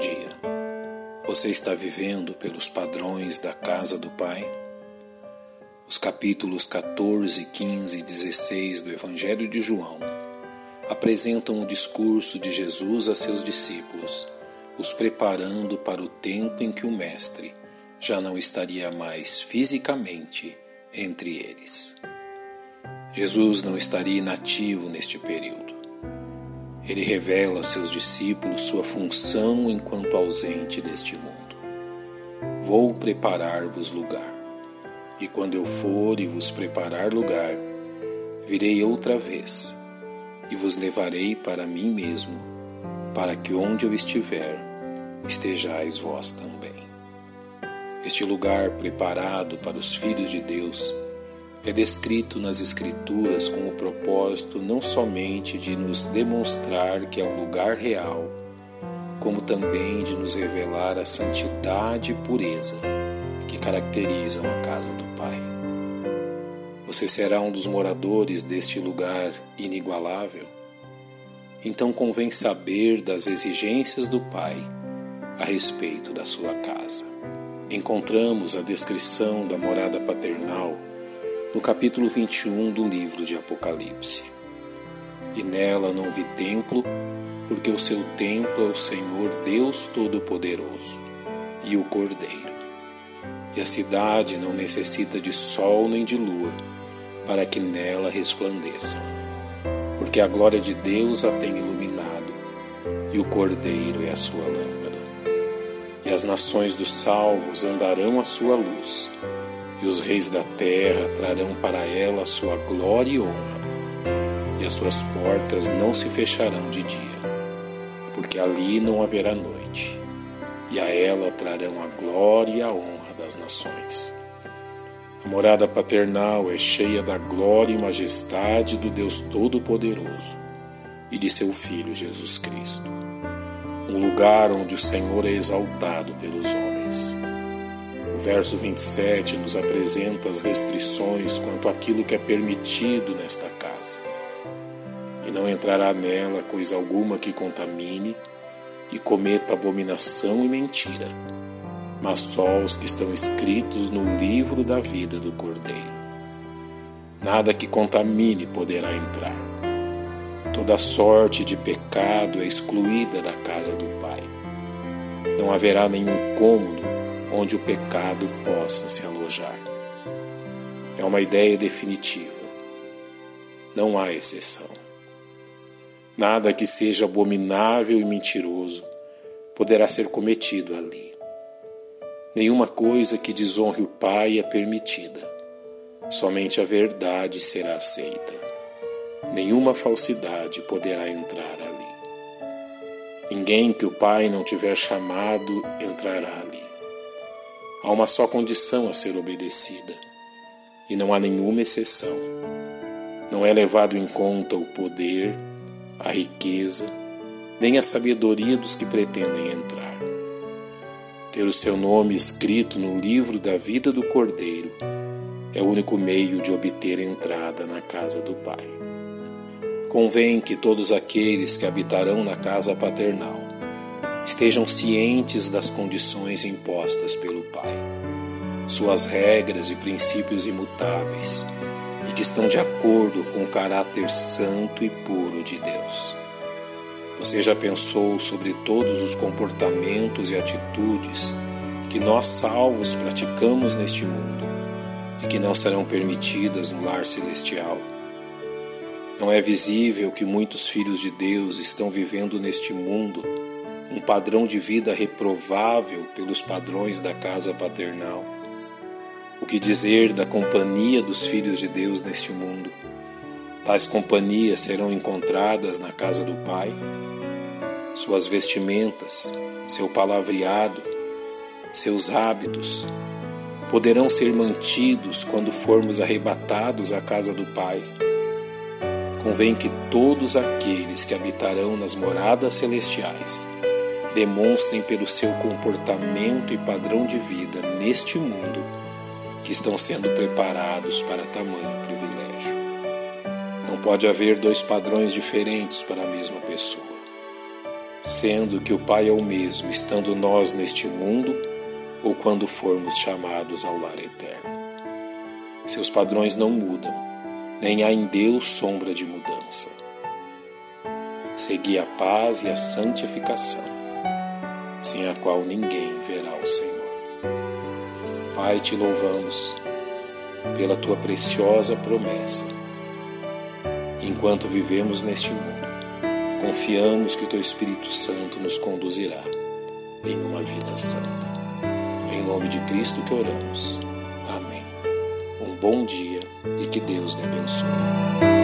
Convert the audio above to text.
dia. Você está vivendo pelos padrões da casa do Pai? Os capítulos 14, 15 e 16 do Evangelho de João apresentam o discurso de Jesus a seus discípulos, os preparando para o tempo em que o Mestre já não estaria mais fisicamente entre eles. Jesus não estaria inativo neste período. Ele revela a seus discípulos sua função enquanto ausente deste mundo. Vou preparar-vos lugar, e quando eu for e vos preparar lugar, virei outra vez e vos levarei para mim mesmo, para que onde eu estiver, estejais vós também. Este lugar preparado para os filhos de Deus é descrito nas Escrituras com o propósito não somente de nos demonstrar que é um lugar real, como também de nos revelar a santidade e pureza que caracterizam a casa do Pai. Você será um dos moradores deste lugar inigualável? Então convém saber das exigências do Pai a respeito da sua casa. Encontramos a descrição da morada paternal no capítulo 21 do livro de Apocalipse. E nela não vi templo, porque o seu templo é o Senhor Deus Todo-Poderoso e o Cordeiro. E a cidade não necessita de sol nem de lua, para que nela resplandeçam, porque a glória de Deus a tem iluminado, e o Cordeiro é a sua lâmpada. E as nações dos salvos andarão à sua luz e os reis da terra trarão para ela sua glória e honra, e as suas portas não se fecharão de dia, porque ali não haverá noite, e a ela trarão a glória e a honra das nações. A morada paternal é cheia da glória e majestade do Deus Todo-Poderoso e de seu Filho Jesus Cristo, um lugar onde o Senhor é exaltado pelos homens verso 27 nos apresenta as restrições quanto àquilo que é permitido nesta casa. E não entrará nela coisa alguma que contamine e cometa abominação e mentira, mas só os que estão escritos no livro da vida do Cordeiro. Nada que contamine poderá entrar. Toda sorte de pecado é excluída da casa do Pai. Não haverá nenhum cômodo onde o pecado possa se alojar. É uma ideia definitiva. Não há exceção. Nada que seja abominável e mentiroso poderá ser cometido ali. Nenhuma coisa que desonre o Pai é permitida. Somente a verdade será aceita. Nenhuma falsidade poderá entrar ali. Ninguém que o Pai não tiver chamado entrará ali. Há uma só condição a ser obedecida, e não há nenhuma exceção. Não é levado em conta o poder, a riqueza, nem a sabedoria dos que pretendem entrar. Ter o seu nome escrito no livro da vida do Cordeiro é o único meio de obter entrada na casa do Pai. Convém que todos aqueles que habitarão na casa paternal estejam cientes das condições impostas pelo Pai, suas regras e princípios imutáveis e que estão de acordo com o caráter santo e puro de Deus. Você já pensou sobre todos os comportamentos e atitudes que nós salvos praticamos neste mundo e que não serão permitidas no lar celestial? Não é visível que muitos filhos de Deus estão vivendo neste mundo um padrão de vida reprovável pelos padrões da casa paternal. O que dizer da companhia dos filhos de Deus neste mundo? Tais companhias serão encontradas na casa do Pai? Suas vestimentas, seu palavreado, seus hábitos poderão ser mantidos quando formos arrebatados à casa do Pai. Convém que todos aqueles que habitarão nas moradas celestiais demonstrem pelo seu comportamento e padrão de vida neste mundo que estão sendo preparados para tamanho privilégio. Não pode haver dois padrões diferentes para a mesma pessoa. sendo que o Pai é o mesmo, estando nós neste mundo ou quando formos chamados ao lar eterno. Seus padrões não mudam, nem há em Deus sombra de mudança. Segui a paz e a santificação, sem a qual ninguém verá o Senhor. Pai, te louvamos pela tua preciosa promessa. Enquanto vivemos neste mundo, confiamos que o teu Espírito Santo nos conduzirá em uma vida santa. Em nome de Cristo que oramos. Amém. Um bom dia e que Deus lhe abençoe.